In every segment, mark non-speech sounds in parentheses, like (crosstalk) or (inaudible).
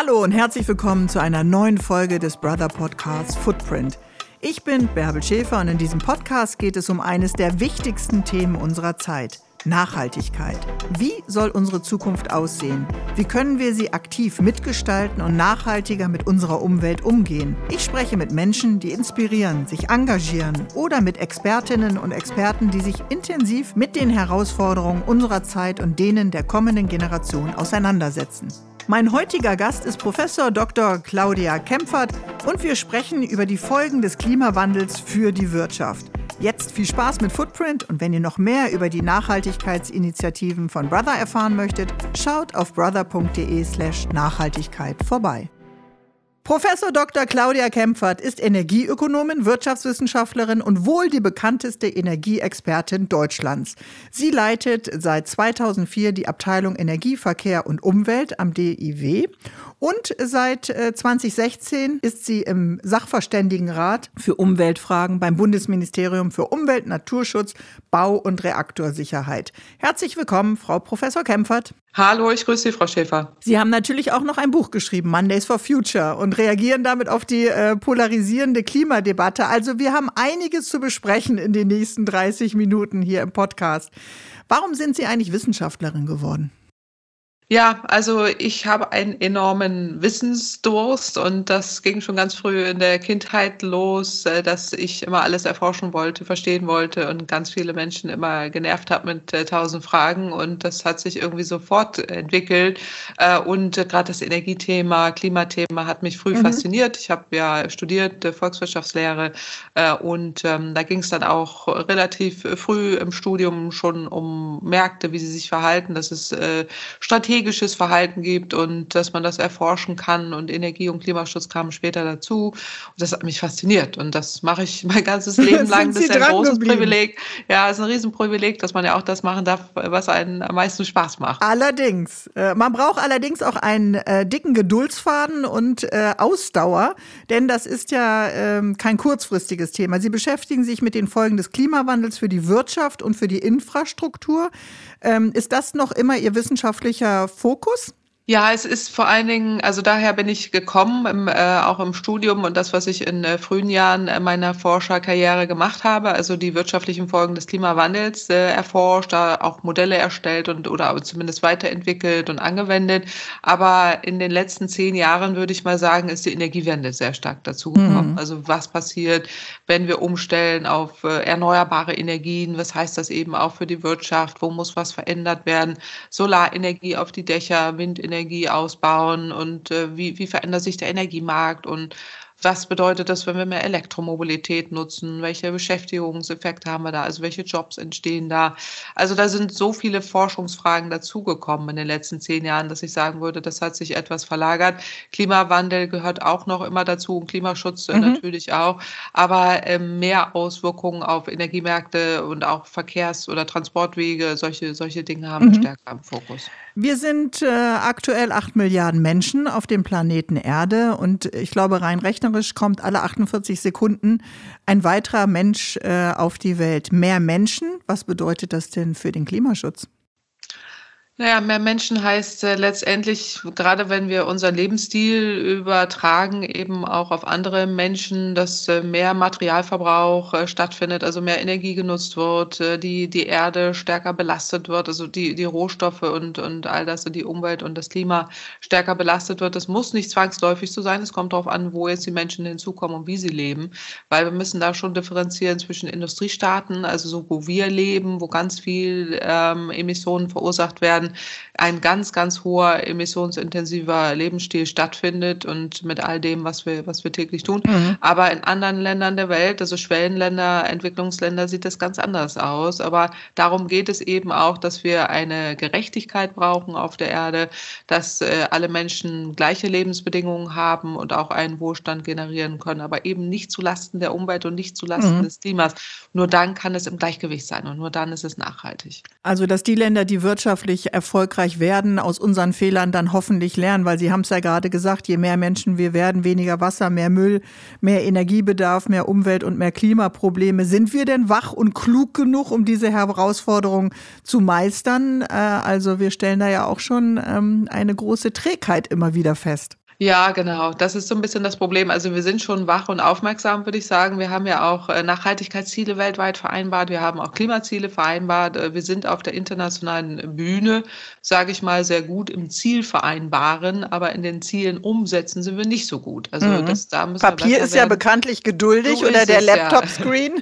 Hallo und herzlich willkommen zu einer neuen Folge des Brother Podcasts Footprint. Ich bin Bärbel Schäfer und in diesem Podcast geht es um eines der wichtigsten Themen unserer Zeit. Nachhaltigkeit. Wie soll unsere Zukunft aussehen? Wie können wir sie aktiv mitgestalten und nachhaltiger mit unserer Umwelt umgehen? Ich spreche mit Menschen, die inspirieren, sich engagieren oder mit Expertinnen und Experten, die sich intensiv mit den Herausforderungen unserer Zeit und denen der kommenden Generation auseinandersetzen. Mein heutiger Gast ist Professor Dr. Claudia Kempfert und wir sprechen über die Folgen des Klimawandels für die Wirtschaft. Jetzt viel Spaß mit Footprint und wenn ihr noch mehr über die Nachhaltigkeitsinitiativen von Brother erfahren möchtet, schaut auf brother.de/slash Nachhaltigkeit vorbei. Professor Dr. Claudia Kempfert ist Energieökonomin, Wirtschaftswissenschaftlerin und wohl die bekannteste Energieexpertin Deutschlands. Sie leitet seit 2004 die Abteilung Energie, Verkehr und Umwelt am DIW und seit 2016 äh, ist sie im Sachverständigenrat für Umweltfragen beim Bundesministerium für Umwelt, Naturschutz, Bau und Reaktorsicherheit. Herzlich willkommen, Frau Professor Kempfert. Hallo, ich grüße Sie, Frau Schäfer. Sie haben natürlich auch noch ein Buch geschrieben, Mondays for Future, und reagieren damit auf die äh, polarisierende Klimadebatte. Also wir haben einiges zu besprechen in den nächsten 30 Minuten hier im Podcast. Warum sind Sie eigentlich Wissenschaftlerin geworden? Ja, also ich habe einen enormen Wissensdurst und das ging schon ganz früh in der Kindheit los, äh, dass ich immer alles erforschen wollte, verstehen wollte und ganz viele Menschen immer genervt habe mit äh, tausend Fragen und das hat sich irgendwie sofort entwickelt äh, und gerade das Energiethema, Klimathema hat mich früh mhm. fasziniert. Ich habe ja studiert Volkswirtschaftslehre und ähm, da ging es dann auch relativ früh im Studium schon um Märkte, wie sie sich verhalten, dass es strategisch strategisches Verhalten gibt und dass man das erforschen kann und Energie- und Klimaschutz kamen später dazu. Und das hat mich fasziniert und das mache ich mein ganzes (laughs) Leben lang. Das ist ein großes geblieben. Privileg. Ja, es ist ein Riesenprivileg, dass man ja auch das machen darf, was einen am meisten Spaß macht. Allerdings. Äh, man braucht allerdings auch einen äh, dicken Geduldsfaden und äh, Ausdauer, denn das ist ja ähm, kein kurzfristiges Thema. Sie beschäftigen sich mit den Folgen des Klimawandels für die Wirtschaft und für die Infrastruktur. Ähm, ist das noch immer Ihr wissenschaftlicher Fokus? Ja, es ist vor allen Dingen, also daher bin ich gekommen, im, äh, auch im Studium und das, was ich in äh, frühen Jahren äh, meiner Forscherkarriere gemacht habe, also die wirtschaftlichen Folgen des Klimawandels äh, erforscht, da auch Modelle erstellt und oder zumindest weiterentwickelt und angewendet. Aber in den letzten zehn Jahren würde ich mal sagen, ist die Energiewende sehr stark dazugekommen. Mhm. Also was passiert, wenn wir umstellen auf äh, erneuerbare Energien? Was heißt das eben auch für die Wirtschaft? Wo muss was verändert werden? Solarenergie auf die Dächer, Windenergie Energie ausbauen und äh, wie, wie verändert sich der Energiemarkt und was bedeutet das, wenn wir mehr Elektromobilität nutzen? Welche Beschäftigungseffekte haben wir da? Also welche Jobs entstehen da? Also da sind so viele Forschungsfragen dazugekommen in den letzten zehn Jahren, dass ich sagen würde, das hat sich etwas verlagert. Klimawandel gehört auch noch immer dazu und Klimaschutz mhm. natürlich auch. Aber äh, mehr Auswirkungen auf Energiemärkte und auch Verkehrs- oder Transportwege, solche, solche Dinge haben mhm. wir stärker im Fokus. Wir sind äh, aktuell acht Milliarden Menschen auf dem Planeten Erde und ich glaube, rein rechnerisch kommt alle 48 Sekunden ein weiterer Mensch äh, auf die Welt. Mehr Menschen, was bedeutet das denn für den Klimaschutz? Naja, mehr Menschen heißt äh, letztendlich, gerade wenn wir unseren Lebensstil übertragen, eben auch auf andere Menschen, dass äh, mehr Materialverbrauch äh, stattfindet, also mehr Energie genutzt wird, äh, die, die Erde stärker belastet wird, also die, die Rohstoffe und, und all das, die Umwelt und das Klima stärker belastet wird. Das muss nicht zwangsläufig so sein. Es kommt darauf an, wo jetzt die Menschen hinzukommen und wie sie leben, weil wir müssen da schon differenzieren zwischen Industriestaaten, also so, wo wir leben, wo ganz viel ähm, Emissionen verursacht werden, ein ganz, ganz hoher emissionsintensiver Lebensstil stattfindet und mit all dem, was wir, was wir täglich tun. Mhm. Aber in anderen Ländern der Welt, also Schwellenländer, Entwicklungsländer, sieht das ganz anders aus. Aber darum geht es eben auch, dass wir eine Gerechtigkeit brauchen auf der Erde, dass äh, alle Menschen gleiche Lebensbedingungen haben und auch einen Wohlstand generieren können, aber eben nicht zulasten der Umwelt und nicht zulasten mhm. des Klimas. Nur dann kann es im Gleichgewicht sein und nur dann ist es nachhaltig. Also, dass die Länder, die wirtschaftlich erfolgreich werden, aus unseren Fehlern dann hoffentlich lernen, weil Sie haben es ja gerade gesagt, je mehr Menschen wir werden, weniger Wasser, mehr Müll, mehr Energiebedarf, mehr Umwelt und mehr Klimaprobleme. Sind wir denn wach und klug genug, um diese Herausforderung zu meistern? Äh, also wir stellen da ja auch schon ähm, eine große Trägheit immer wieder fest. Ja, genau. Das ist so ein bisschen das Problem. Also, wir sind schon wach und aufmerksam, würde ich sagen. Wir haben ja auch, äh, Nachhaltigkeitsziele weltweit vereinbart. Wir haben auch Klimaziele vereinbart. Äh, wir sind auf der internationalen Bühne, sage ich mal, sehr gut im Ziel vereinbaren, aber in den Zielen umsetzen sind wir nicht so gut. Also, mhm. das da müssen Papier ist ja bekanntlich geduldig so oder der Laptop-Screen.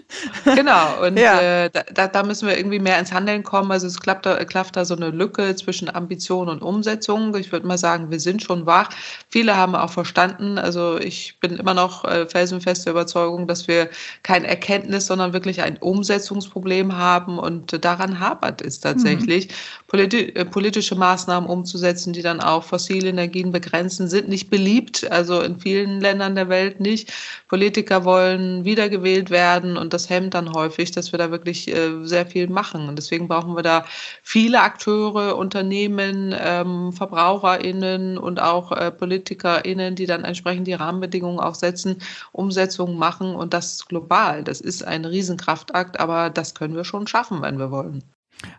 Ja. (laughs) Genau, und, ja. äh, da da müssen wir irgendwie mehr ins Handeln kommen. Also, es klappt da klafft da so eine Lücke zwischen Ambition und Umsetzung. Ich würde mal sagen, wir sind schon wach. Viele Viele haben auch verstanden. Also ich bin immer noch äh, felsenfeste Überzeugung, dass wir kein Erkenntnis, sondern wirklich ein Umsetzungsproblem haben und daran hapert es tatsächlich. Mhm. Politi äh, politische Maßnahmen umzusetzen, die dann auch fossile Energien begrenzen, sind nicht beliebt. Also in vielen Ländern der Welt nicht. Politiker wollen wiedergewählt werden und das hemmt dann häufig, dass wir da wirklich äh, sehr viel machen. Und deswegen brauchen wir da viele Akteure, Unternehmen, ähm, VerbraucherInnen und auch äh, Politiker PolitikerInnen, die dann entsprechend die Rahmenbedingungen auch setzen, Umsetzungen machen und das global. Das ist ein Riesenkraftakt, aber das können wir schon schaffen, wenn wir wollen.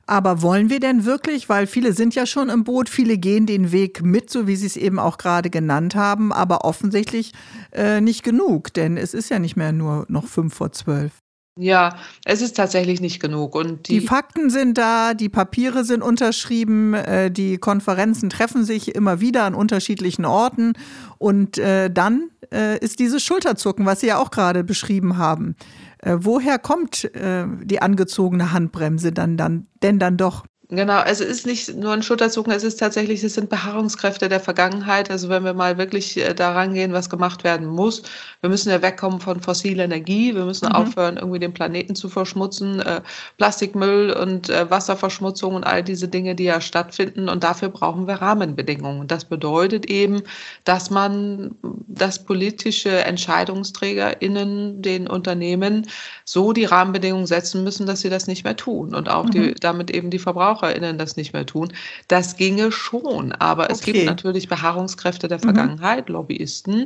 Aber wollen wir denn wirklich, weil viele sind ja schon im Boot, viele gehen den Weg mit, so wie Sie es eben auch gerade genannt haben, aber offensichtlich äh, nicht genug, denn es ist ja nicht mehr nur noch fünf vor zwölf. Ja, es ist tatsächlich nicht genug. Und die, die Fakten sind da, die Papiere sind unterschrieben, äh, die Konferenzen treffen sich immer wieder an unterschiedlichen Orten. Und äh, dann äh, ist dieses Schulterzucken, was Sie ja auch gerade beschrieben haben. Äh, woher kommt äh, die angezogene Handbremse dann, dann denn dann doch? Genau, also es ist nicht nur ein Schulterzucken, es ist tatsächlich, es sind Beharrungskräfte der Vergangenheit. Also wenn wir mal wirklich äh, daran gehen, was gemacht werden muss, wir müssen ja wegkommen von fossiler Energie, wir müssen mhm. aufhören, irgendwie den Planeten zu verschmutzen, äh, Plastikmüll und äh, Wasserverschmutzung und all diese Dinge, die ja stattfinden. Und dafür brauchen wir Rahmenbedingungen. Und das bedeutet eben, dass man das politische EntscheidungsträgerInnen, den Unternehmen, so die Rahmenbedingungen setzen müssen, dass sie das nicht mehr tun und auch mhm. die, damit eben die Verbraucher VerbraucherInnen das nicht mehr tun. Das ginge schon, aber es gibt natürlich Beharrungskräfte der mhm. Vergangenheit, mhm. Lobbyisten.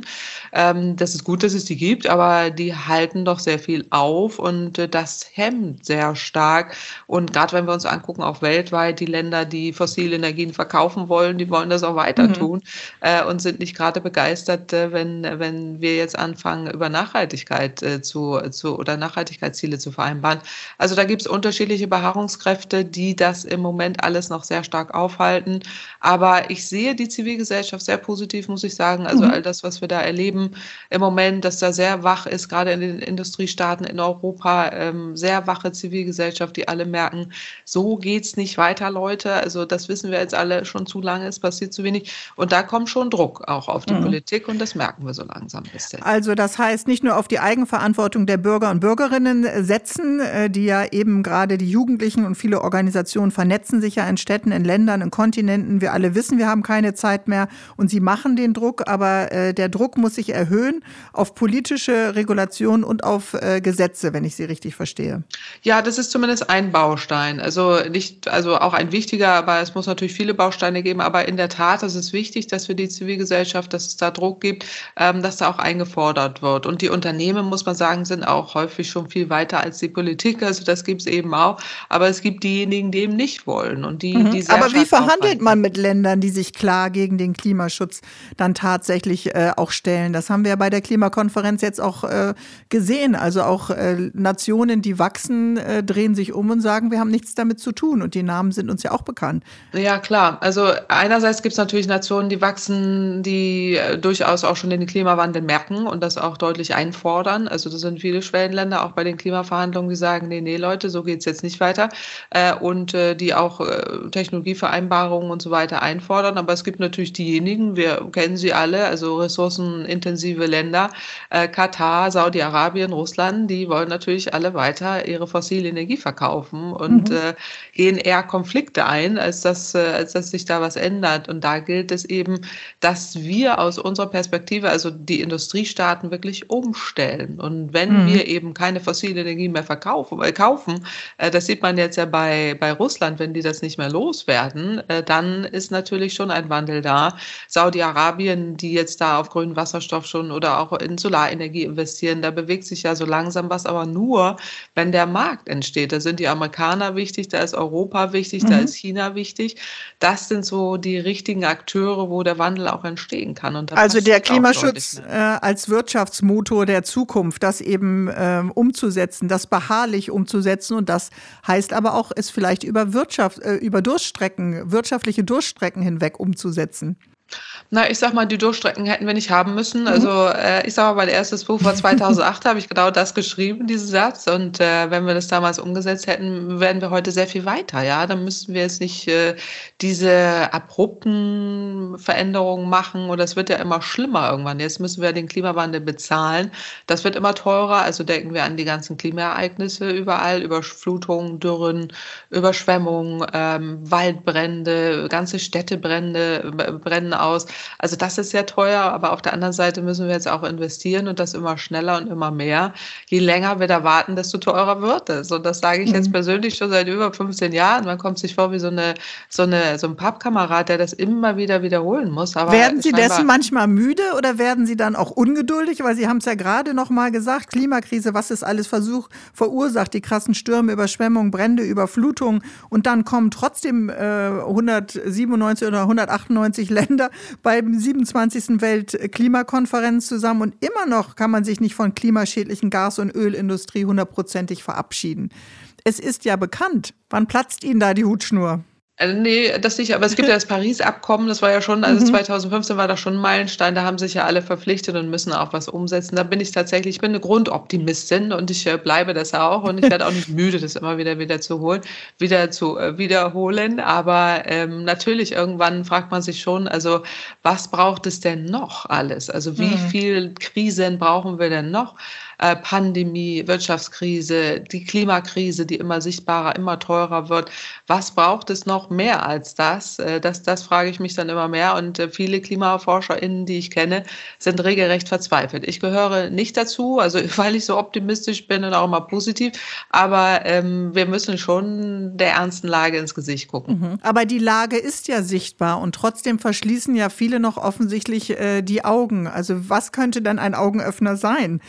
Ähm, das ist gut, dass es die gibt, aber die halten doch sehr viel auf und äh, das hemmt sehr stark. Und gerade wenn wir uns angucken, auch weltweit, die Länder, die fossile Energien verkaufen wollen, die wollen das auch weiter mhm. tun äh, und sind nicht gerade begeistert, äh, wenn, wenn wir jetzt anfangen, über Nachhaltigkeit äh, zu, zu oder Nachhaltigkeitsziele zu vereinbaren. Also da gibt es unterschiedliche Beharrungskräfte, die das im Moment alles noch sehr stark aufhalten. Aber ich sehe die Zivilgesellschaft sehr positiv, muss ich sagen. Also mhm. all das, was wir da erleben im Moment, dass da sehr wach ist, gerade in den Industriestaaten in Europa, ähm, sehr wache Zivilgesellschaft, die alle merken, so geht es nicht weiter, Leute. Also das wissen wir jetzt alle schon zu lange, es passiert zu wenig. Und da kommt schon Druck auch auf die mhm. Politik und das merken wir so langsam. Bisschen. Also das heißt, nicht nur auf die Eigenverantwortung der Bürger und Bürgerinnen setzen, äh, die ja eben gerade die Jugendlichen und viele Organisationen vernetzen sich ja in Städten, in Ländern, in Kontinenten. Wir alle wissen, wir haben keine Zeit mehr und sie machen den Druck, aber äh, der Druck muss sich erhöhen auf politische Regulation und auf äh, Gesetze, wenn ich sie richtig verstehe. Ja, das ist zumindest ein Baustein. Also nicht, also auch ein wichtiger, aber es muss natürlich viele Bausteine geben. Aber in der Tat ist es wichtig, dass für die Zivilgesellschaft, dass es da Druck gibt, ähm, dass da auch eingefordert wird. Und die Unternehmen, muss man sagen, sind auch häufig schon viel weiter als die Politik. Also das gibt es eben auch. Aber es gibt diejenigen, die eben nicht wollen und die, mhm. die sehr Aber wie verhandelt man mit Ländern, die sich klar gegen den Klimaschutz dann tatsächlich äh, auch stellen? Das haben wir ja bei der Klimakonferenz jetzt auch äh, gesehen. Also auch äh, Nationen, die wachsen, äh, drehen sich um und sagen, wir haben nichts damit zu tun. Und die Namen sind uns ja auch bekannt. Ja, klar. Also einerseits gibt es natürlich Nationen, die wachsen, die äh, durchaus auch schon den Klimawandel merken und das auch deutlich einfordern. Also das sind viele Schwellenländer, auch bei den Klimaverhandlungen, die sagen, nee, nee, Leute, so geht es jetzt nicht weiter. Äh, und die auch äh, Technologievereinbarungen und so weiter einfordern. Aber es gibt natürlich diejenigen, wir kennen sie alle, also ressourcenintensive Länder, äh, Katar, Saudi-Arabien, Russland, die wollen natürlich alle weiter ihre fossile Energie verkaufen und mhm. äh, gehen eher Konflikte ein, als dass, äh, als dass sich da was ändert. Und da gilt es eben, dass wir aus unserer Perspektive, also die Industriestaaten, wirklich umstellen. Und wenn mhm. wir eben keine fossile Energien mehr verkaufen, äh, kaufen. Äh, das sieht man jetzt ja bei, bei Russland, wenn die das nicht mehr loswerden, äh, dann ist natürlich schon ein Wandel da. Saudi-Arabien, die jetzt da auf grünen Wasserstoff schon oder auch in Solarenergie investieren, da bewegt sich ja so langsam was, aber nur, wenn der Markt entsteht. Da sind die Amerikaner wichtig, da ist Europa wichtig, mhm. da ist China wichtig. Das sind so die richtigen Akteure, wo der Wandel auch entstehen kann. also der Klimaschutz äh, als Wirtschaftsmotor der Zukunft, das eben äh, umzusetzen, das beharrlich umzusetzen und das heißt aber auch, es vielleicht über Wirtschaft, äh, über Durchstrecken, wirtschaftliche Durchstrecken hinweg umzusetzen. Na, ich sag mal, die Durchstrecken hätten wir nicht haben müssen. Mhm. Also äh, ich sag mal, mein erstes Buch war 2008, (laughs) habe ich genau das geschrieben, diesen Satz. Und äh, wenn wir das damals umgesetzt hätten, wären wir heute sehr viel weiter. Ja, dann müssten wir jetzt nicht äh, diese abrupten Veränderungen machen. Und das wird ja immer schlimmer irgendwann. Jetzt müssen wir den Klimawandel bezahlen. Das wird immer teurer. Also denken wir an die ganzen Klimaereignisse überall, Überflutungen, Dürren, Überschwemmungen, ähm, Waldbrände, ganze Städtebrände brennen aus. Also das ist sehr teuer, aber auf der anderen Seite müssen wir jetzt auch investieren und das immer schneller und immer mehr. Je länger wir da warten, desto teurer wird es. Und das sage ich jetzt mhm. persönlich schon seit über 15 Jahren. Man kommt sich vor wie so eine, so eine, so ein Pappkamerad, der das immer wieder wiederholen muss. Aber werden Sie dessen manchmal müde oder werden Sie dann auch ungeduldig? Weil Sie haben es ja gerade noch mal gesagt, Klimakrise, was ist alles Versuch verursacht, die krassen Stürme, Überschwemmungen, Brände, Überflutungen und dann kommen trotzdem äh, 197 oder 198 Länder beim 27. Weltklimakonferenz zusammen und immer noch kann man sich nicht von klimaschädlichen Gas- und Ölindustrie hundertprozentig verabschieden. Es ist ja bekannt. Wann platzt Ihnen da die Hutschnur? Also nee, das nicht, aber es gibt ja das (laughs) Paris-Abkommen, das war ja schon, also 2015 mhm. war das schon ein Meilenstein, da haben sich ja alle verpflichtet und müssen auch was umsetzen. Da bin ich tatsächlich, ich bin eine Grundoptimistin und ich äh, bleibe das auch und ich werde auch nicht (laughs) müde, das immer wieder wieder zu holen, wieder zu äh, wiederholen. Aber ähm, natürlich, irgendwann fragt man sich schon, also was braucht es denn noch alles? Also wie mhm. viel Krisen brauchen wir denn noch? Äh, Pandemie, Wirtschaftskrise, die Klimakrise, die immer sichtbarer, immer teurer wird. Was braucht es noch mehr als das? Äh, das, das frage ich mich dann immer mehr. Und äh, viele KlimaforscherInnen, die ich kenne, sind regelrecht verzweifelt. Ich gehöre nicht dazu, also (laughs) weil ich so optimistisch bin und auch immer positiv. Aber ähm, wir müssen schon der ernsten Lage ins Gesicht gucken. Mhm. Aber die Lage ist ja sichtbar und trotzdem verschließen ja viele noch offensichtlich die Augen. Also was könnte dann ein Augenöffner sein?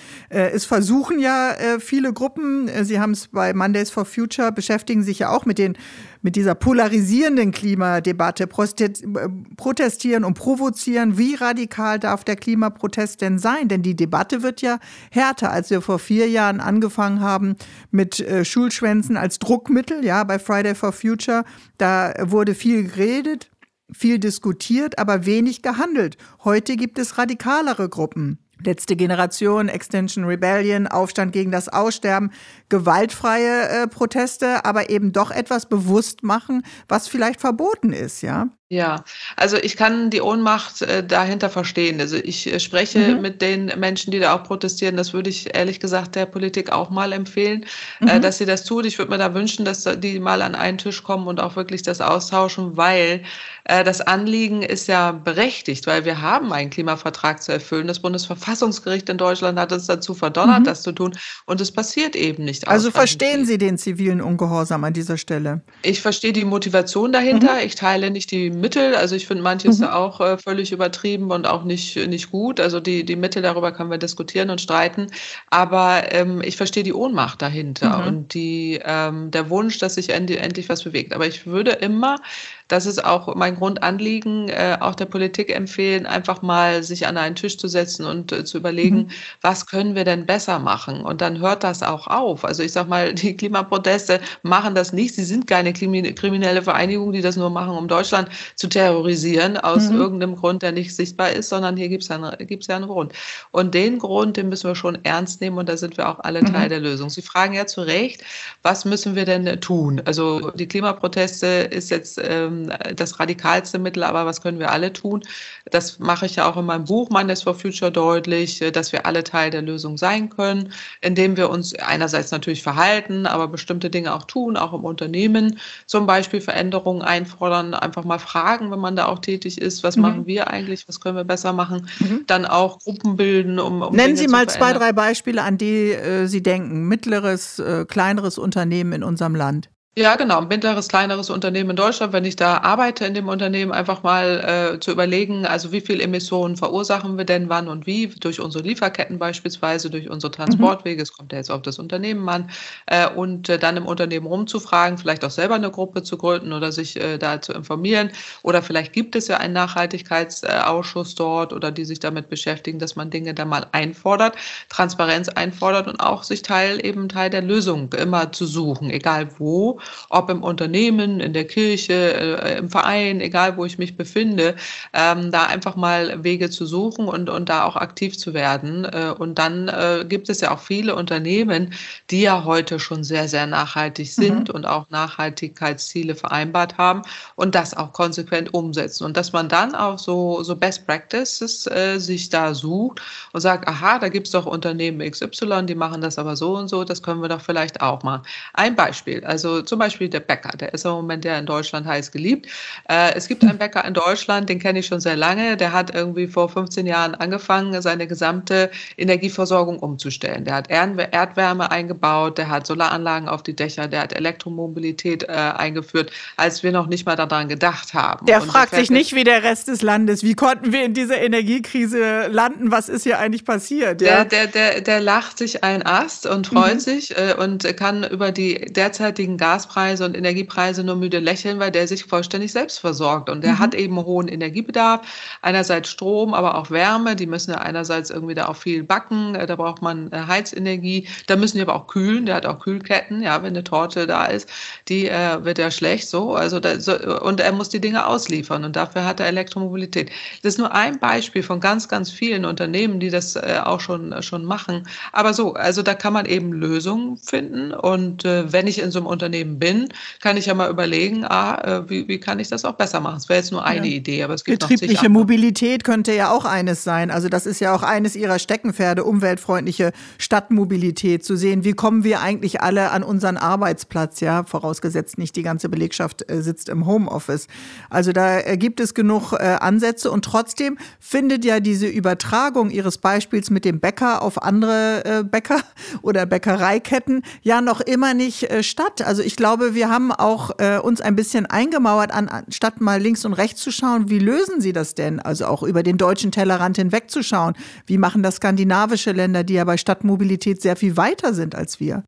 Es versuchen ja äh, viele Gruppen, äh, Sie haben es bei Mondays for Future, beschäftigen sich ja auch mit, den, mit dieser polarisierenden Klimadebatte, äh, protestieren und provozieren. Wie radikal darf der Klimaprotest denn sein? Denn die Debatte wird ja härter, als wir vor vier Jahren angefangen haben mit äh, Schulschwänzen als Druckmittel, ja, bei Friday for Future. Da wurde viel geredet, viel diskutiert, aber wenig gehandelt. Heute gibt es radikalere Gruppen. Letzte Generation, Extension Rebellion, Aufstand gegen das Aussterben, gewaltfreie äh, Proteste, aber eben doch etwas bewusst machen, was vielleicht verboten ist, ja? Ja, also ich kann die Ohnmacht äh, dahinter verstehen. Also ich äh, spreche mhm. mit den Menschen, die da auch protestieren. Das würde ich ehrlich gesagt der Politik auch mal empfehlen, äh, mhm. äh, dass sie das tut. Ich würde mir da wünschen, dass die mal an einen Tisch kommen und auch wirklich das austauschen, weil äh, das Anliegen ist ja berechtigt, weil wir haben einen Klimavertrag zu erfüllen. Das Bundesverfassungsgericht in Deutschland hat uns dazu verdonnert, mhm. das zu tun. Und es passiert eben nicht. Also verstehen Sie den zivilen Ungehorsam an dieser Stelle? Ich verstehe die Motivation dahinter. Mhm. Ich teile nicht die Mittel. Also ich finde manches mhm. auch äh, völlig übertrieben und auch nicht, nicht gut. Also die, die Mittel, darüber können wir diskutieren und streiten. Aber ähm, ich verstehe die Ohnmacht dahinter mhm. und die, ähm, der Wunsch, dass sich endlich, endlich was bewegt. Aber ich würde immer das ist auch mein Grundanliegen, äh, auch der Politik empfehlen, einfach mal sich an einen Tisch zu setzen und äh, zu überlegen, mhm. was können wir denn besser machen? Und dann hört das auch auf. Also ich sage mal, (laughs) die Klimaproteste machen das nicht. Sie sind keine kriminelle Vereinigung, die das nur machen, um Deutschland zu terrorisieren, aus mhm. irgendeinem Grund, der nicht sichtbar ist, sondern hier gibt es ja, gibt's ja einen Grund. Und den Grund, den müssen wir schon ernst nehmen und da sind wir auch alle mhm. Teil der Lösung. Sie fragen ja zu Recht, was müssen wir denn tun? Also die Klimaproteste ist jetzt ähm, das radikalste Mittel, aber was können wir alle tun? Das mache ich ja auch in meinem Buch Mondays for Future deutlich, dass wir alle Teil der Lösung sein können, indem wir uns einerseits natürlich verhalten, aber bestimmte Dinge auch tun, auch im Unternehmen, zum Beispiel Veränderungen einfordern, einfach mal fragen, wenn man da auch tätig ist, was mhm. machen wir eigentlich, was können wir besser machen, mhm. dann auch Gruppen bilden, um, um Nennen Dinge Sie mal zwei, drei Beispiele, an die äh, Sie denken, mittleres, äh, kleineres Unternehmen in unserem Land. Ja, genau. Ein mittleres, kleineres Unternehmen in Deutschland, wenn ich da arbeite in dem Unternehmen, einfach mal äh, zu überlegen, also wie viel Emissionen verursachen wir denn wann und wie, durch unsere Lieferketten beispielsweise, durch unsere mhm. Transportwege, es kommt ja jetzt auf das Unternehmen an, äh, und äh, dann im Unternehmen rumzufragen, vielleicht auch selber eine Gruppe zu gründen oder sich äh, da zu informieren. Oder vielleicht gibt es ja einen Nachhaltigkeitsausschuss dort oder die sich damit beschäftigen, dass man Dinge da mal einfordert, Transparenz einfordert und auch sich Teil eben Teil der Lösung immer zu suchen, egal wo ob im Unternehmen, in der Kirche, äh, im Verein, egal wo ich mich befinde, ähm, da einfach mal Wege zu suchen und, und da auch aktiv zu werden. Äh, und dann äh, gibt es ja auch viele Unternehmen, die ja heute schon sehr, sehr nachhaltig mhm. sind mhm. und auch Nachhaltigkeitsziele vereinbart haben und das auch konsequent umsetzen. Und dass man dann auch so, so Best Practices äh, sich da sucht und sagt, aha, da gibt es doch Unternehmen XY, die machen das aber so und so, das können wir doch vielleicht auch machen. Ein Beispiel, also zum Beispiel der Bäcker, der ist im Moment ja in Deutschland heiß geliebt. Äh, es gibt einen Bäcker in Deutschland, den kenne ich schon sehr lange, der hat irgendwie vor 15 Jahren angefangen, seine gesamte Energieversorgung umzustellen. Der hat Erdwärme eingebaut, der hat Solaranlagen auf die Dächer, der hat Elektromobilität äh, eingeführt, als wir noch nicht mal daran gedacht haben. Der Und fragt sich nicht wie der Rest des Landes, wie konnten wir in dieser Energiekrise landen, was ist hier eigentlich passiert? Ja? Der, der, der, der lacht sich ein Ast und freut mhm. sich äh, und kann über die derzeitigen Gas Gaspreise und Energiepreise nur müde lächeln, weil der sich vollständig selbst versorgt. Und der mhm. hat eben hohen Energiebedarf. Einerseits Strom, aber auch Wärme. Die müssen ja einerseits irgendwie da auch viel backen. Äh, da braucht man äh, Heizenergie. Da müssen die aber auch kühlen. Der hat auch Kühlketten. Ja, wenn eine Torte da ist, die äh, wird ja schlecht so. Also da, so, und er muss die Dinge ausliefern. Und dafür hat er Elektromobilität. Das ist nur ein Beispiel von ganz, ganz vielen Unternehmen, die das äh, auch schon, schon machen. Aber so, also da kann man eben Lösungen finden. Und äh, wenn ich in so einem Unternehmen Bin, kann ich ja mal überlegen, ah, äh, wie, wie kann ich das auch besser machen? Das wäre jetzt nur eine ja. Idee, aber es gibt Betriebliche Mobilität könnte ja auch eines sein. Also das ist ja auch eines Ihrer Steckenpferde, umweltfreundliche Stadtmobilität, zu sehen, wie kommen wir eigentlich alle an unseren Arbeitsplatz, ja, vorausgesetzt nicht die ganze Belegschaft äh, sitzt im Homeoffice. Also da äh, gibt es genug Ansätze und trotzdem findet ja diese Übertragung Ihres Beispiels mit dem Bäcker auf andere Bäcker (laughs) oder Bäckereiketten ja noch immer nicht statt. Also ich glaube, wir haben auch äh, uns ein bisschen eingemauert, anstatt mal links und rechts zu schauen, wie lösen sie das denn? Also auch über den deutschen Tellerrand hinwegzuschauen. Wie machen das skandinavische Länder, die ja bei Stadtmobilität sehr viel weiter sind als wir?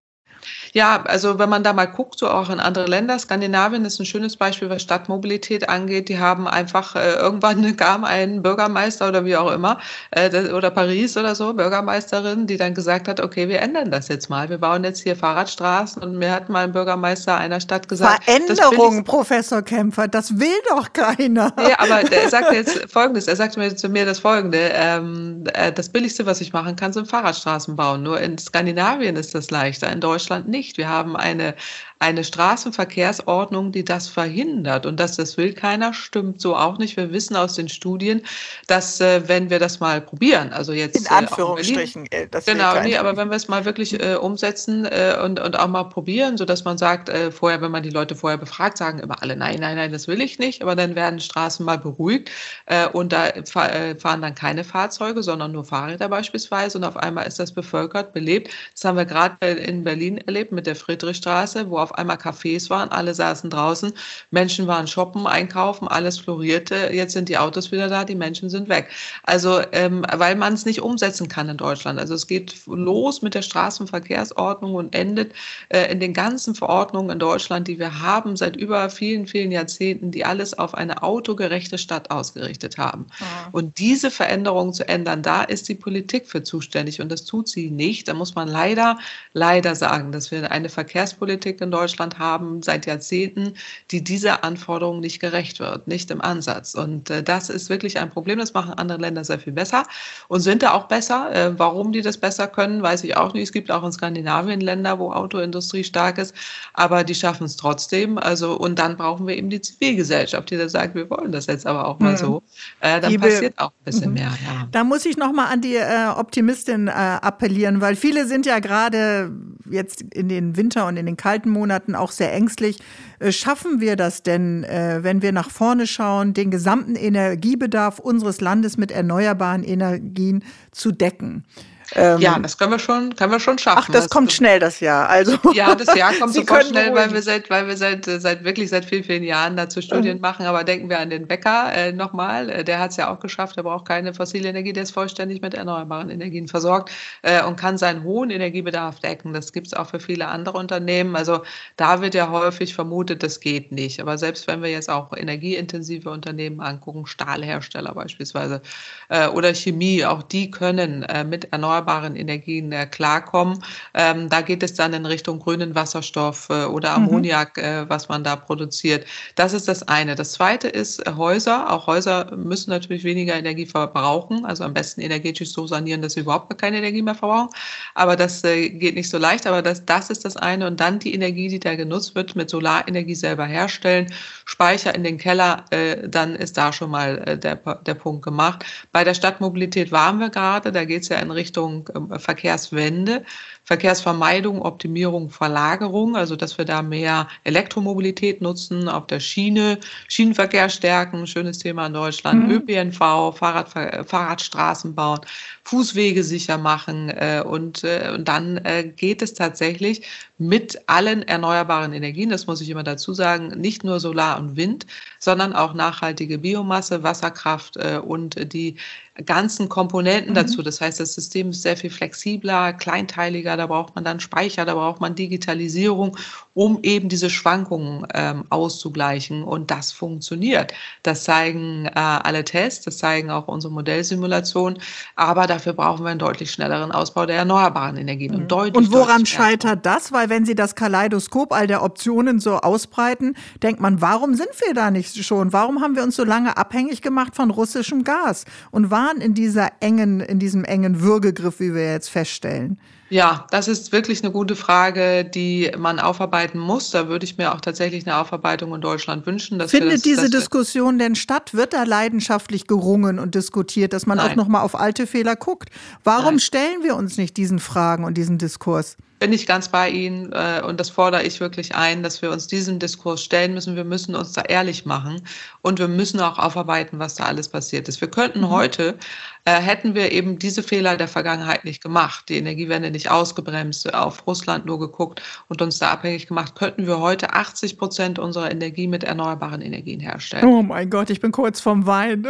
Ja, also wenn man da mal guckt, so auch in andere Länder, Skandinavien ist ein schönes Beispiel, was Stadtmobilität angeht. Die haben einfach äh, irgendwann (laughs) kam ein Bürgermeister oder wie auch immer äh, oder Paris oder so Bürgermeisterin, die dann gesagt hat, okay, wir ändern das jetzt mal. Wir bauen jetzt hier Fahrradstraßen und mir hat mal ein Bürgermeister einer Stadt gesagt, Veränderung, Professor Kämpfer, das will doch keiner. Ja, aber er (laughs) sagt jetzt Folgendes. Er sagte mir zu mir das Folgende: ähm, äh, Das Billigste, was ich machen kann, sind Fahrradstraßen bauen. Nur in Skandinavien ist das leichter, in Deutschland Deutschland nicht. Wir haben eine eine Straßenverkehrsordnung, die das verhindert. Und dass das will keiner, stimmt so auch nicht. Wir wissen aus den Studien, dass äh, wenn wir das mal probieren, also jetzt in Anführungsstrichen, äh, das genau, nee, aber wenn wir es mal wirklich äh, umsetzen äh, und, und auch mal probieren, so dass man sagt, äh, vorher, wenn man die Leute vorher befragt, sagen immer alle, nein, nein, nein, das will ich nicht. Aber dann werden Straßen mal beruhigt äh, und da fahren dann keine Fahrzeuge, sondern nur Fahrräder beispielsweise. Und auf einmal ist das bevölkert, belebt. Das haben wir gerade in Berlin erlebt mit der Friedrichstraße, wo auf einmal Cafés waren, alle saßen draußen, Menschen waren shoppen, einkaufen, alles florierte. Jetzt sind die Autos wieder da, die Menschen sind weg. Also, ähm, weil man es nicht umsetzen kann in Deutschland. Also es geht los mit der Straßenverkehrsordnung und endet äh, in den ganzen Verordnungen in Deutschland, die wir haben seit über vielen, vielen Jahrzehnten, die alles auf eine autogerechte Stadt ausgerichtet haben. Ja. Und diese Veränderungen zu ändern, da ist die Politik für zuständig und das tut sie nicht. Da muss man leider, leider sagen, dass wir eine Verkehrspolitik in Deutschland haben seit Jahrzehnten, die dieser Anforderung nicht gerecht wird, nicht im Ansatz. Und äh, das ist wirklich ein Problem. Das machen andere Länder sehr viel besser und sind da auch besser. Äh, warum die das besser können, weiß ich auch nicht. Es gibt auch in Skandinavien Länder, wo Autoindustrie stark ist, aber die schaffen es trotzdem. Also und dann brauchen wir eben die Zivilgesellschaft, die da sagt, wir wollen das jetzt aber auch mal mhm. so. Äh, dann Liebe, passiert auch ein bisschen mhm. mehr. Ja. Da muss ich noch mal an die äh, Optimistin äh, appellieren, weil viele sind ja gerade jetzt in den Winter und in den kalten Monaten auch sehr ängstlich. Äh, schaffen wir das denn, äh, wenn wir nach vorne schauen, den gesamten Energiebedarf unseres Landes mit erneuerbaren Energien zu decken? Ähm, ja, das können wir schon, können wir schon schaffen. Ach, das, das kommt schnell, das Jahr. Also ja, das Jahr kommt (laughs) sofort schnell, weil wir seit, weil wir seit, seit wirklich seit vielen, vielen Jahren dazu Studien mhm. machen. Aber denken wir an den Bäcker äh, nochmal. Äh, der hat es ja auch geschafft. Er braucht keine fossile Energie. Der ist vollständig mit erneuerbaren Energien versorgt äh, und kann seinen hohen Energiebedarf decken. Das gibt es auch für viele andere Unternehmen. Also da wird ja häufig vermutet, das geht nicht. Aber selbst wenn wir jetzt auch energieintensive Unternehmen angucken, Stahlhersteller beispielsweise äh, oder Chemie, auch die können mit erneuerbaren erneuerbaren Energien äh, klarkommen. Ähm, da geht es dann in Richtung grünen Wasserstoff äh, oder mhm. Ammoniak, mhm. äh, was man da produziert. Das ist das eine. Das zweite ist äh, Häuser. Auch Häuser müssen natürlich weniger Energie verbrauchen, also am besten energetisch so sanieren, dass sie überhaupt keine Energie mehr verbrauchen. Aber das äh, geht nicht so leicht. Aber das, das ist das eine. Und dann die Energie, die da genutzt wird, mit Solarenergie selber herstellen, Speicher in den Keller, äh, dann ist da schon mal der, der Punkt gemacht. Bei der Stadtmobilität waren wir gerade. Da geht es ja in Richtung Richtung ähm, Verkehrswende, Verkehrsvermeidung, Optimierung, Verlagerung, also dass wir da mehr Elektromobilität nutzen, auf der Schiene, Schienenverkehr stärken, schönes Thema in Deutschland, mhm. ÖPNV, Fahrrad, Fahrradstraßen bauen, Fußwege sicher machen äh, und, äh, und dann äh, geht es tatsächlich mit allen erneuerbaren Energien, das muss ich immer dazu sagen, nicht nur Solar und Wind, sondern auch nachhaltige Biomasse, Wasserkraft äh, und die ganzen Komponenten mhm. dazu. Das heißt, das System ist sehr viel flexibler, kleinteiliger, da braucht man dann Speicher, da braucht man Digitalisierung, um eben diese Schwankungen ähm, auszugleichen. Und das funktioniert. Das zeigen äh, alle Tests, das zeigen auch unsere Modellsimulationen. Aber dafür brauchen wir einen deutlich schnelleren Ausbau der erneuerbaren Energien. Mhm. Und, deutlich, und woran scheitert das? Weil wenn Sie das Kaleidoskop all der Optionen so ausbreiten, denkt man, warum sind wir da nicht schon? Warum haben wir uns so lange abhängig gemacht von russischem Gas? Und waren in dieser engen, in diesem engen Würgegriff, wie wir jetzt feststellen? Ja, das ist wirklich eine gute Frage, die man aufarbeiten muss. Da würde ich mir auch tatsächlich eine Aufarbeitung in Deutschland wünschen. Findet das, diese Diskussion denn statt? Wird da leidenschaftlich gerungen und diskutiert, dass man Nein. auch noch mal auf alte Fehler guckt? Warum Nein. stellen wir uns nicht diesen Fragen und diesen Diskurs? Bin ich ganz bei Ihnen äh, und das fordere ich wirklich ein, dass wir uns diesem Diskurs stellen müssen. Wir müssen uns da ehrlich machen und wir müssen auch aufarbeiten, was da alles passiert ist. Wir könnten mhm. heute äh, hätten wir eben diese Fehler der Vergangenheit nicht gemacht, die Energiewende nicht ausgebremst, auf Russland nur geguckt und uns da abhängig gemacht, könnten wir heute 80 Prozent unserer Energie mit erneuerbaren Energien herstellen. Oh mein Gott, ich bin kurz vom Wein.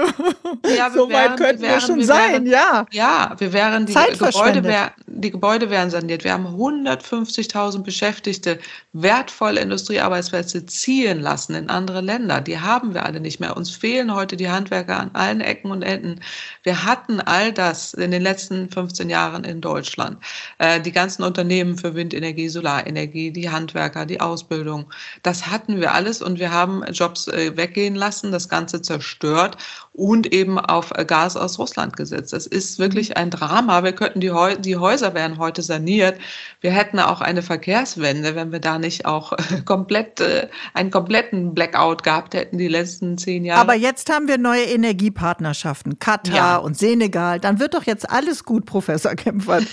Ja, (laughs) so wären, weit könnten wir, wären, wir schon wir sein, wären, ja. Ja, wir wären die Gebäude, wär, die Gebäude wären saniert. Wir haben 150.000 Beschäftigte, wertvolle Industriearbeitsplätze ziehen lassen in andere Länder. Die haben wir alle nicht mehr. Uns fehlen heute die Handwerker an allen Ecken und Enden. Wir hatten all das in den letzten 15 Jahren in Deutschland. Äh, die ganzen Unternehmen für Windenergie, Solarenergie, die Handwerker, die Ausbildung, das hatten wir alles und wir haben Jobs äh, weggehen lassen, das Ganze zerstört und eben auf Gas aus Russland gesetzt. Das ist wirklich ein Drama. Wir könnten die, Häu die Häuser wären heute saniert. Wir hätten auch eine Verkehrswende, wenn wir da nicht auch komplett äh, einen kompletten Blackout gehabt hätten die letzten zehn Jahre. Aber jetzt haben wir neue Energiepartnerschaften, Katar ja. und Senegal. Dann wird doch jetzt alles gut, Professor Kempfert.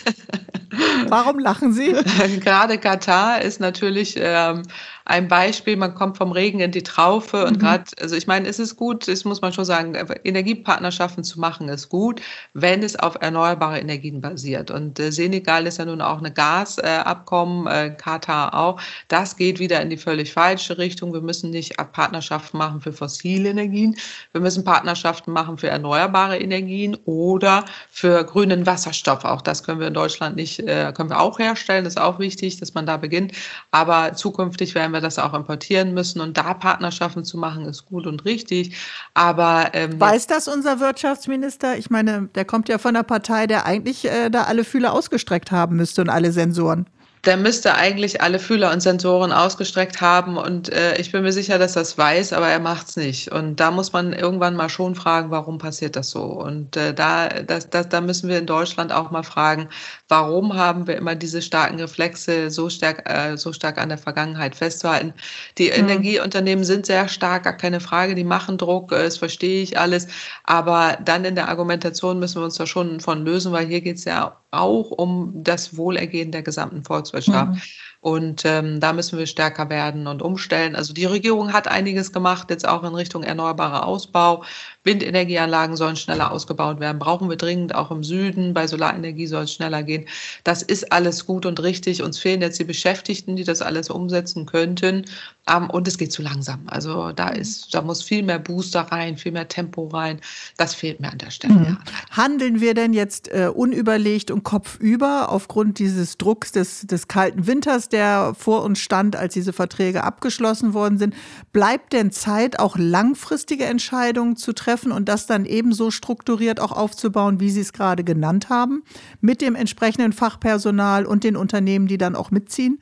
(laughs) Warum lachen Sie? Gerade Katar ist natürlich ähm, ein Beispiel, man kommt vom Regen in die Traufe und mhm. gerade, also ich meine, es ist gut, das muss man schon sagen, Energiepartnerschaften zu machen ist gut, wenn es auf erneuerbare Energien basiert. Und äh, Senegal ist ja nun auch eine Gasabkommen, äh, Katar auch. Das geht wieder in die völlig falsche Richtung. Wir müssen nicht Partnerschaften machen für fossile Energien, wir müssen Partnerschaften machen für erneuerbare Energien oder für grünen Wasserstoff. Auch das können wir in Deutschland nicht, äh, können wir auch herstellen, das ist auch wichtig, dass man da beginnt. Aber zukünftig werden werden wir das auch importieren müssen. Und da Partnerschaften zu machen, ist gut und richtig. Aber ähm, weiß das unser Wirtschaftsminister? Ich meine, der kommt ja von einer Partei, der eigentlich äh, da alle Fühler ausgestreckt haben müsste und alle Sensoren der müsste eigentlich alle Fühler und Sensoren ausgestreckt haben. Und äh, ich bin mir sicher, dass er es weiß, aber er macht es nicht. Und da muss man irgendwann mal schon fragen, warum passiert das so? Und äh, da, das, das, da müssen wir in Deutschland auch mal fragen, warum haben wir immer diese starken Reflexe, so stark, äh, so stark an der Vergangenheit festzuhalten? Die mhm. Energieunternehmen sind sehr stark, gar keine Frage, die machen Druck, äh, das verstehe ich alles. Aber dann in der Argumentation müssen wir uns da schon von lösen, weil hier geht es ja auch um das Wohlergehen der gesamten Volkswirtschaft. Volkswirtschaft. Mhm. Und ähm, da müssen wir stärker werden und umstellen. Also die Regierung hat einiges gemacht, jetzt auch in Richtung erneuerbarer Ausbau. Windenergieanlagen sollen schneller ausgebaut werden, brauchen wir dringend auch im Süden. Bei Solarenergie soll es schneller gehen. Das ist alles gut und richtig. Uns fehlen jetzt die Beschäftigten, die das alles umsetzen könnten. Ähm, und es geht zu langsam. Also da mhm. ist, da muss viel mehr Booster rein, viel mehr Tempo rein. Das fehlt mir an der Stelle. Mhm. Handeln wir denn jetzt äh, unüberlegt und kopfüber aufgrund dieses Drucks des, des kalten Winters, der vor uns stand, als diese Verträge abgeschlossen worden sind? Bleibt denn Zeit, auch langfristige Entscheidungen zu treffen? Treffen und das dann ebenso strukturiert auch aufzubauen, wie Sie es gerade genannt haben, mit dem entsprechenden Fachpersonal und den Unternehmen, die dann auch mitziehen?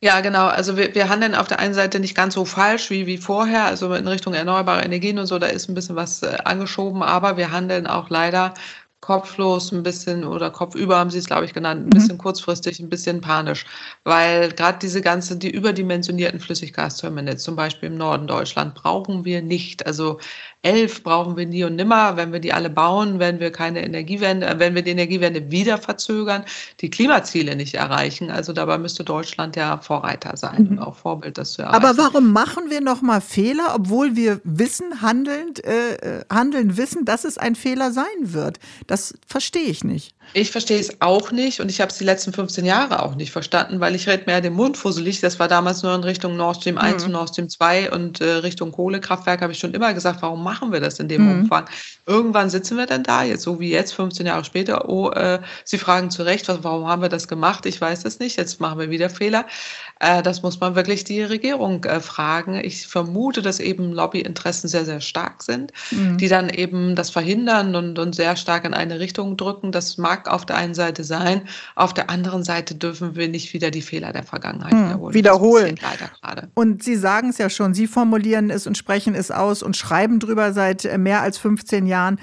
Ja, genau. Also wir, wir handeln auf der einen Seite nicht ganz so falsch wie, wie vorher, also in Richtung erneuerbare Energien und so, da ist ein bisschen was äh, angeschoben, aber wir handeln auch leider kopflos ein bisschen oder kopfüber haben Sie es, glaube ich, genannt, ein mhm. bisschen kurzfristig, ein bisschen panisch, weil gerade diese ganze, die überdimensionierten Flüssiggasterminals, zum Beispiel im Norden Deutschland, brauchen wir nicht. Also elf brauchen wir nie und nimmer. Wenn wir die alle bauen, werden wir keine Energiewende, äh, wenn wir die Energiewende wieder verzögern, die Klimaziele nicht erreichen. Also dabei müsste Deutschland ja Vorreiter sein mhm. und auch Vorbild, das zu erreichen. Aber warum machen wir nochmal Fehler, obwohl wir wissen, handelnd, äh, äh, handeln wissen, dass es ein Fehler sein wird? Das verstehe ich nicht. Ich verstehe es auch nicht und ich habe es die letzten 15 Jahre auch nicht verstanden, weil ich rede mir den Mund fusselig. Das war damals nur in Richtung Nord Stream 1 mhm. und Nord Stream 2 und äh, Richtung Kohlekraftwerk habe ich schon immer gesagt, warum machen wir das in dem mhm. Umfang? Irgendwann sitzen wir dann da, jetzt so wie jetzt, 15 Jahre später, oh, äh, Sie fragen zu Recht, was, warum haben wir das gemacht? Ich weiß es nicht, jetzt machen wir wieder Fehler. Äh, das muss man wirklich die Regierung äh, fragen. Ich vermute, dass eben Lobbyinteressen sehr, sehr stark sind, mhm. die dann eben das verhindern und, und sehr stark in eine Richtung drücken. Das mag auf der einen Seite sein. Auf der anderen Seite dürfen wir nicht wieder die Fehler der Vergangenheit mhm. wiederholen. Wiederholen. Und Sie sagen es ja schon, Sie formulieren es und sprechen es aus und schreiben drüber seit äh, mehr als 15 Jahren.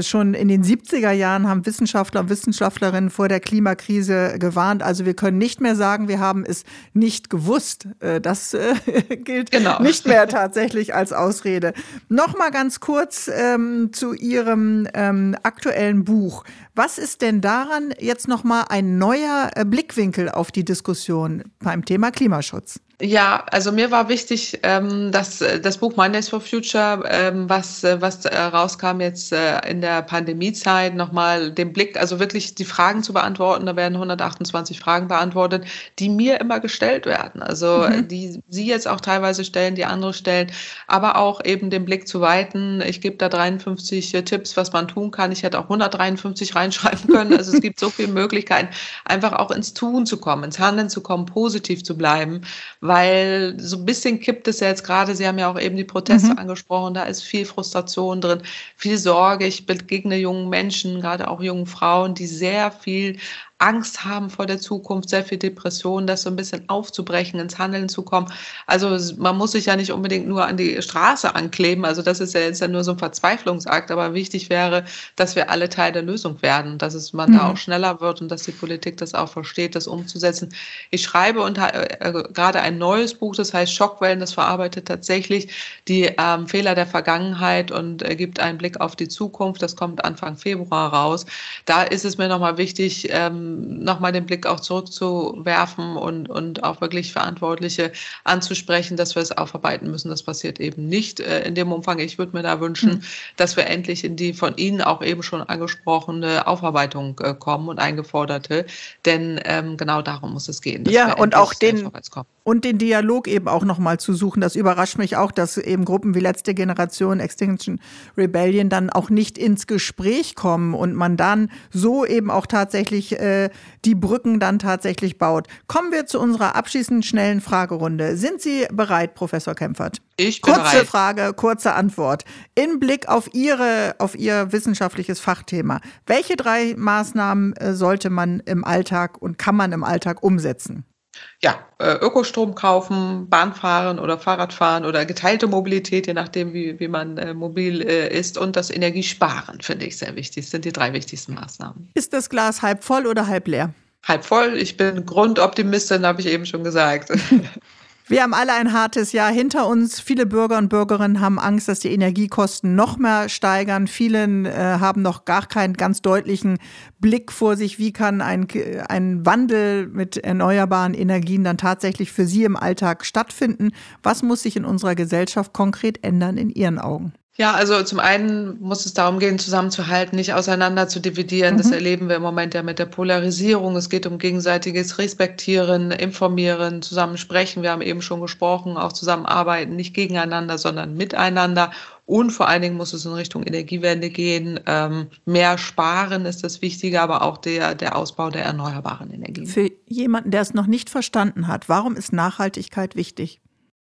Schon in den 70er Jahren haben Wissenschaftler und Wissenschaftlerinnen vor der Klimakrise gewarnt. Also wir können nicht mehr sagen, wir haben es nicht gewusst. Äh, das äh, (laughs) gilt genau. nicht mehr tatsächlich als Ausrede. Noch mal ganz kurz ähm, zu Ihrem ähm, aktuellen Buch. Was ist denn daran jetzt noch mal ein neuer äh, Blickwinkel auf die Diskussion beim Thema Klimaschutz? Ja, also mir war wichtig, ähm, dass äh, das Buch Mondays for Future, ähm, was, äh, was äh, rauskam jetzt äh, in der Pandemiezeit, nochmal den Blick, also wirklich die Fragen zu beantworten. Da werden 128 Fragen beantwortet, die mir immer gestellt werden. Also äh, mhm. die Sie jetzt auch teilweise stellen, die andere stellen, aber auch eben den Blick zu weiten. Ich gebe da 53 äh, Tipps, was man tun kann. Ich hätte auch 153 reinschreiben (laughs) können. Also es gibt so viele Möglichkeiten, einfach auch ins Tun zu kommen, ins Handeln zu kommen, positiv zu bleiben weil so ein bisschen kippt es ja jetzt gerade, Sie haben ja auch eben die Proteste mhm. angesprochen, da ist viel Frustration drin, viel Sorge. Ich begegne jungen Menschen, gerade auch jungen Frauen, die sehr viel Angst haben vor der Zukunft, sehr viel Depression, das so ein bisschen aufzubrechen, ins Handeln zu kommen. Also man muss sich ja nicht unbedingt nur an die Straße ankleben. Also das ist ja jetzt ja nur so ein Verzweiflungsakt. Aber wichtig wäre, dass wir alle Teil der Lösung werden, dass es man mhm. da auch schneller wird und dass die Politik das auch versteht, das umzusetzen. Ich schreibe unter, äh, gerade ein neues Buch, das heißt Schockwellen, das verarbeitet tatsächlich die ähm, Fehler der Vergangenheit und äh, gibt einen Blick auf die Zukunft. Das kommt Anfang Februar raus. Da ist es mir nochmal wichtig, ähm, nochmal den Blick auch zurückzuwerfen und, und auch wirklich Verantwortliche anzusprechen, dass wir es aufarbeiten müssen. Das passiert eben nicht äh, in dem Umfang. Ich würde mir da wünschen, mhm. dass wir endlich in die von Ihnen auch eben schon angesprochene Aufarbeitung äh, kommen und eingeforderte. Denn ähm, genau darum muss es gehen. Ja, und auch den, und den Dialog eben auch nochmal zu suchen. Das überrascht mich auch, dass eben Gruppen wie Letzte Generation, Extinction Rebellion dann auch nicht ins Gespräch kommen und man dann so eben auch tatsächlich äh, die Brücken dann tatsächlich baut. Kommen wir zu unserer abschließenden schnellen Fragerunde. Sind Sie bereit, Professor Kempfert? Ich bin Kurze bereit. Frage, kurze Antwort. In Blick auf Ihre, auf Ihr wissenschaftliches Fachthema, welche drei Maßnahmen äh, sollte man im Alltag und kann man im Alltag umsetzen? Ja, äh, Ökostrom kaufen, Bahn fahren oder Fahrrad fahren oder geteilte Mobilität, je nachdem, wie, wie man äh, mobil äh, ist. Und das Energiesparen finde ich sehr wichtig. Das sind die drei wichtigsten Maßnahmen. Ist das Glas halb voll oder halb leer? Halb voll. Ich bin Grundoptimistin, habe ich eben schon gesagt. (laughs) Wir haben alle ein hartes Jahr hinter uns. Viele Bürger und Bürgerinnen haben Angst, dass die Energiekosten noch mehr steigern. Vielen äh, haben noch gar keinen ganz deutlichen Blick vor sich. Wie kann ein, ein Wandel mit erneuerbaren Energien dann tatsächlich für Sie im Alltag stattfinden? Was muss sich in unserer Gesellschaft konkret ändern in Ihren Augen? Ja, also zum einen muss es darum gehen, zusammenzuhalten, nicht auseinander zu dividieren. Mhm. Das erleben wir im Moment ja mit der Polarisierung. Es geht um gegenseitiges Respektieren, Informieren, zusammensprechen. Wir haben eben schon gesprochen, auch zusammenarbeiten, nicht gegeneinander, sondern miteinander. Und vor allen Dingen muss es in Richtung Energiewende gehen. Ähm, mehr sparen ist das Wichtige, aber auch der, der Ausbau der erneuerbaren Energien. Für jemanden, der es noch nicht verstanden hat, warum ist Nachhaltigkeit wichtig?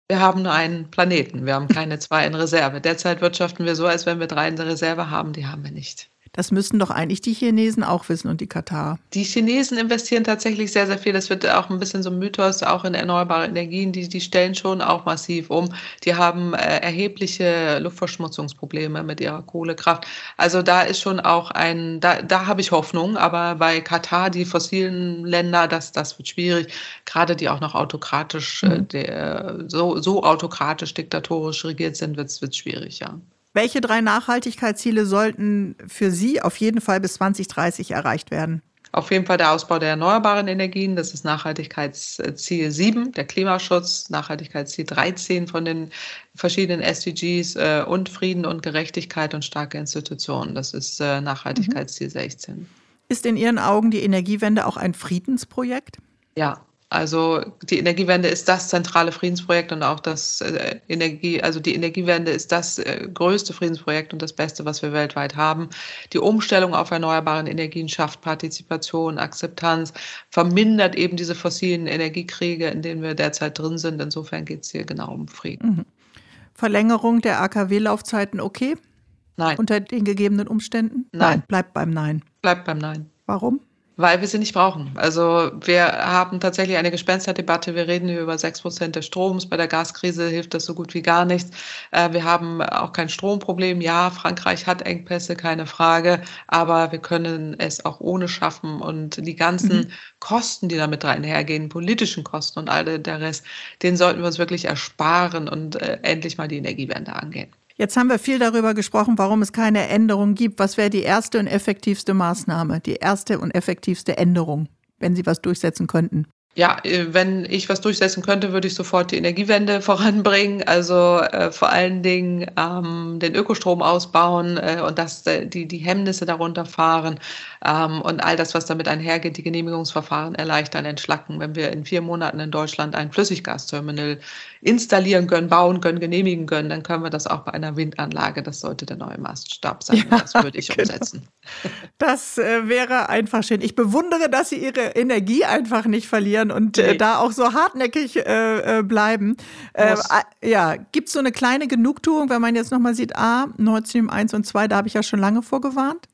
Wir haben nur einen Planeten. Wir haben keine zwei in Reserve. Derzeit wirtschaften wir so, als wenn wir drei in der Reserve haben. Die haben wir nicht. Das müssten doch eigentlich die Chinesen auch wissen und die Katar. Die Chinesen investieren tatsächlich sehr, sehr viel. Das wird auch ein bisschen so ein Mythos, auch in erneuerbare Energien. Die, die stellen schon auch massiv um. Die haben äh, erhebliche Luftverschmutzungsprobleme mit ihrer Kohlekraft. Also da ist schon auch ein, da, da habe ich Hoffnung. Aber bei Katar, die fossilen Länder, das, das wird schwierig. Gerade die auch noch autokratisch, äh, mhm. äh, der, so, so autokratisch, diktatorisch regiert sind, wird es schwierig, ja. Welche drei Nachhaltigkeitsziele sollten für Sie auf jeden Fall bis 2030 erreicht werden? Auf jeden Fall der Ausbau der erneuerbaren Energien, das ist Nachhaltigkeitsziel 7, der Klimaschutz, Nachhaltigkeitsziel 13 von den verschiedenen SDGs äh, und Frieden und Gerechtigkeit und starke Institutionen, das ist äh, Nachhaltigkeitsziel mhm. 16. Ist in Ihren Augen die Energiewende auch ein Friedensprojekt? Ja, also die Energiewende ist das zentrale Friedensprojekt und auch das äh, Energie, also die Energiewende ist das äh, größte Friedensprojekt und das Beste, was wir weltweit haben. Die Umstellung auf erneuerbaren Energien schafft Partizipation, Akzeptanz, vermindert eben diese fossilen Energiekriege, in denen wir derzeit drin sind. Insofern geht es hier genau um Frieden. Mhm. Verlängerung der AKW-Laufzeiten okay? Nein. Unter den gegebenen Umständen? Nein. Nein. Bleibt beim Nein. Bleibt beim Nein. Warum? Weil wir sie nicht brauchen. Also wir haben tatsächlich eine Gespensterdebatte. Wir reden hier über sechs Prozent des Stroms. Bei der Gaskrise hilft das so gut wie gar nichts. Äh, wir haben auch kein Stromproblem. Ja, Frankreich hat Engpässe, keine Frage. Aber wir können es auch ohne schaffen. Und die ganzen mhm. Kosten, die damit einhergehen, politischen Kosten und all der Rest, den sollten wir uns wirklich ersparen und äh, endlich mal die Energiewende angehen. Jetzt haben wir viel darüber gesprochen, warum es keine Änderung gibt. Was wäre die erste und effektivste Maßnahme, die erste und effektivste Änderung, wenn Sie was durchsetzen könnten? Ja, äh, wenn ich was durchsetzen könnte, würde ich sofort die Energiewende (laughs) voranbringen. Also äh, vor allen Dingen ähm, den Ökostrom ausbauen äh, und das, äh, die, die Hemmnisse darunter fahren ähm, und all das, was damit einhergeht, die Genehmigungsverfahren erleichtern, entschlacken. Wenn wir in vier Monaten in Deutschland ein Flüssiggasterminal installieren können, bauen können, genehmigen können, dann können wir das auch bei einer Windanlage. Das sollte der neue Maßstab sein. Ja, das würde ich (laughs) genau. umsetzen. Das äh, wäre einfach schön. Ich bewundere, dass Sie Ihre Energie einfach nicht verlieren und äh, nee. da auch so hartnäckig äh, äh bleiben. Äh, ja, gibt es so eine kleine Genugtuung, wenn man jetzt nochmal sieht, ah, Nord Stream 1 und 2, da habe ich ja schon lange vorgewarnt?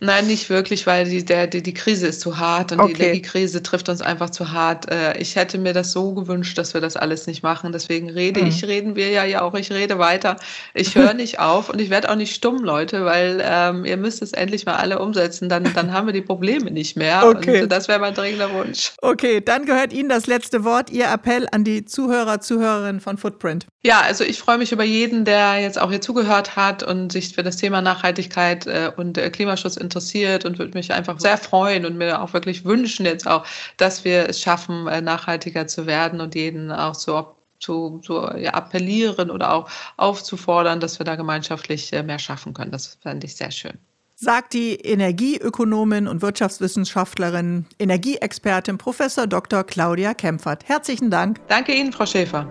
Nein, nicht wirklich, weil die, der, die, die Krise ist zu hart und okay. die Energiekrise trifft uns einfach zu hart. Äh, ich hätte mir das so gewünscht, dass wir das alles nicht machen. Deswegen rede mhm. ich, reden wir ja, ja auch, ich rede weiter. Ich höre (laughs) nicht auf und ich werde auch nicht stumm, Leute, weil ähm, ihr müsst es endlich mal alle umsetzen. Dann, dann haben wir die Probleme nicht mehr. Okay. Und das wäre mein dringender Wunsch. Okay, dann gehört Ihnen das letzte Wort, Ihr Appell an die Zuhörer, Zuhörerinnen von Footprint. Ja, also ich freue mich über jeden, der jetzt auch hier zugehört hat und sich für das Thema Nachhaltigkeit äh, und äh, Klimaschutz interessiert und würde mich einfach sehr freuen und mir auch wirklich wünschen jetzt auch, dass wir es schaffen, äh, nachhaltiger zu werden und jeden auch so zu, zu ja, appellieren oder auch aufzufordern, dass wir da gemeinschaftlich äh, mehr schaffen können. Das fände ich sehr schön. Sagt die Energieökonomin und Wirtschaftswissenschaftlerin, Energieexpertin Professor Dr. Claudia Kempfert. Herzlichen Dank. Danke Ihnen, Frau Schäfer.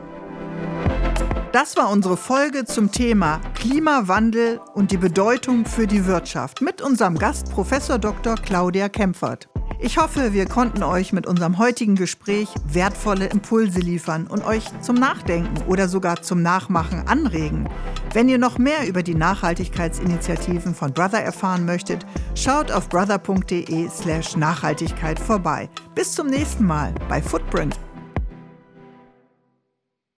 Das war unsere Folge zum Thema Klimawandel und die Bedeutung für die Wirtschaft mit unserem Gast Professor Dr. Claudia Kempfert. Ich hoffe, wir konnten euch mit unserem heutigen Gespräch wertvolle Impulse liefern und euch zum Nachdenken oder sogar zum Nachmachen anregen. Wenn ihr noch mehr über die Nachhaltigkeitsinitiativen von Brother erfahren möchtet, schaut auf brother.de/nachhaltigkeit slash vorbei. Bis zum nächsten Mal bei Footprint